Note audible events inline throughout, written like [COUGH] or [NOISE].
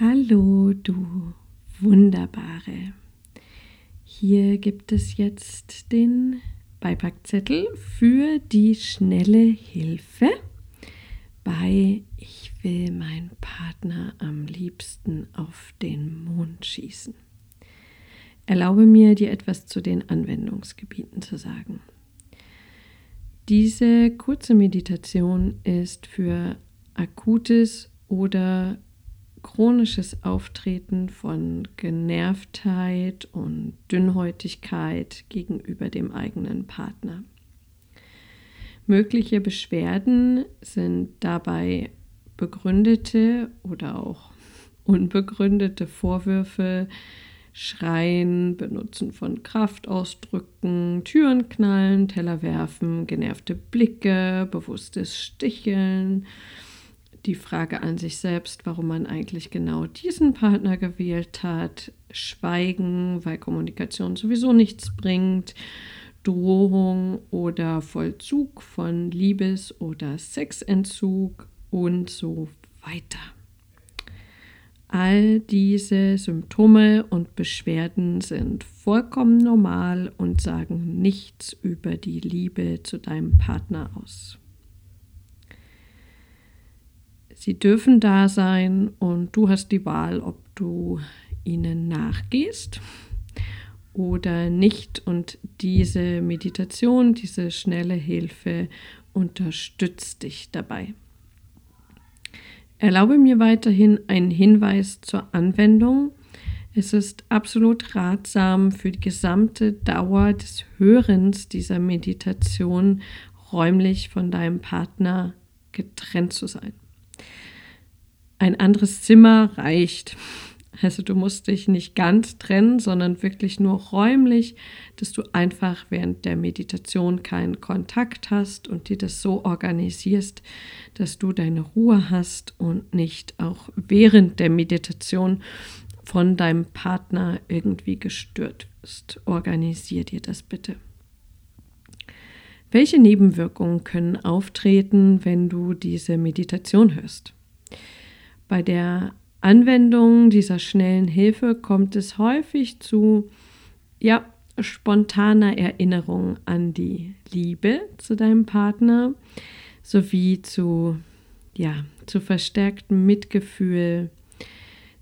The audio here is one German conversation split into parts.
Hallo, du Wunderbare. Hier gibt es jetzt den Beipackzettel für die schnelle Hilfe bei Ich will meinen Partner am liebsten auf den Mond schießen. Erlaube mir, dir etwas zu den Anwendungsgebieten zu sagen. Diese kurze Meditation ist für akutes oder chronisches Auftreten von Genervtheit und Dünnhäutigkeit gegenüber dem eigenen Partner. Mögliche Beschwerden sind dabei begründete oder auch [LAUGHS] unbegründete Vorwürfe, Schreien, Benutzen von Kraftausdrücken, Türen knallen, Teller werfen, genervte Blicke, bewusstes Sticheln, die Frage an sich selbst, warum man eigentlich genau diesen Partner gewählt hat, Schweigen, weil Kommunikation sowieso nichts bringt, Drohung oder Vollzug von Liebes- oder Sexentzug und so weiter. All diese Symptome und Beschwerden sind vollkommen normal und sagen nichts über die Liebe zu deinem Partner aus. Sie dürfen da sein und du hast die Wahl, ob du ihnen nachgehst oder nicht. Und diese Meditation, diese schnelle Hilfe unterstützt dich dabei. Erlaube mir weiterhin einen Hinweis zur Anwendung. Es ist absolut ratsam für die gesamte Dauer des Hörens dieser Meditation räumlich von deinem Partner getrennt zu sein. Ein anderes Zimmer reicht. Also du musst dich nicht ganz trennen, sondern wirklich nur räumlich, dass du einfach während der Meditation keinen Kontakt hast und dir das so organisierst, dass du deine Ruhe hast und nicht auch während der Meditation von deinem Partner irgendwie gestört wirst. Organisier dir das bitte. Welche Nebenwirkungen können auftreten, wenn du diese Meditation hörst? Bei der Anwendung dieser schnellen Hilfe kommt es häufig zu ja, spontaner Erinnerung an die Liebe zu deinem Partner sowie zu, ja, zu verstärktem Mitgefühl,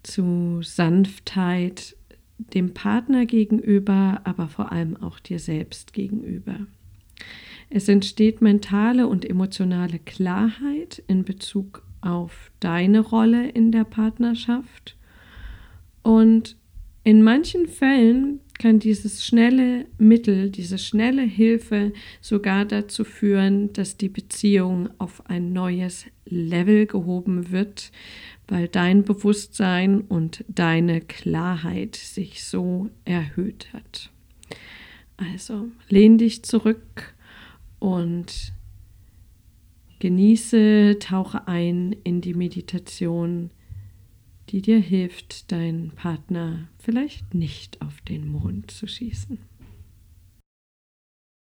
zu Sanftheit dem Partner gegenüber, aber vor allem auch dir selbst gegenüber. Es entsteht mentale und emotionale Klarheit in Bezug auf deine Rolle in der Partnerschaft. Und in manchen Fällen kann dieses schnelle Mittel, diese schnelle Hilfe sogar dazu führen, dass die Beziehung auf ein neues Level gehoben wird, weil dein Bewusstsein und deine Klarheit sich so erhöht hat. Also lehn dich zurück und Genieße, tauche ein in die Meditation, die dir hilft, deinen Partner vielleicht nicht auf den Mond zu schießen.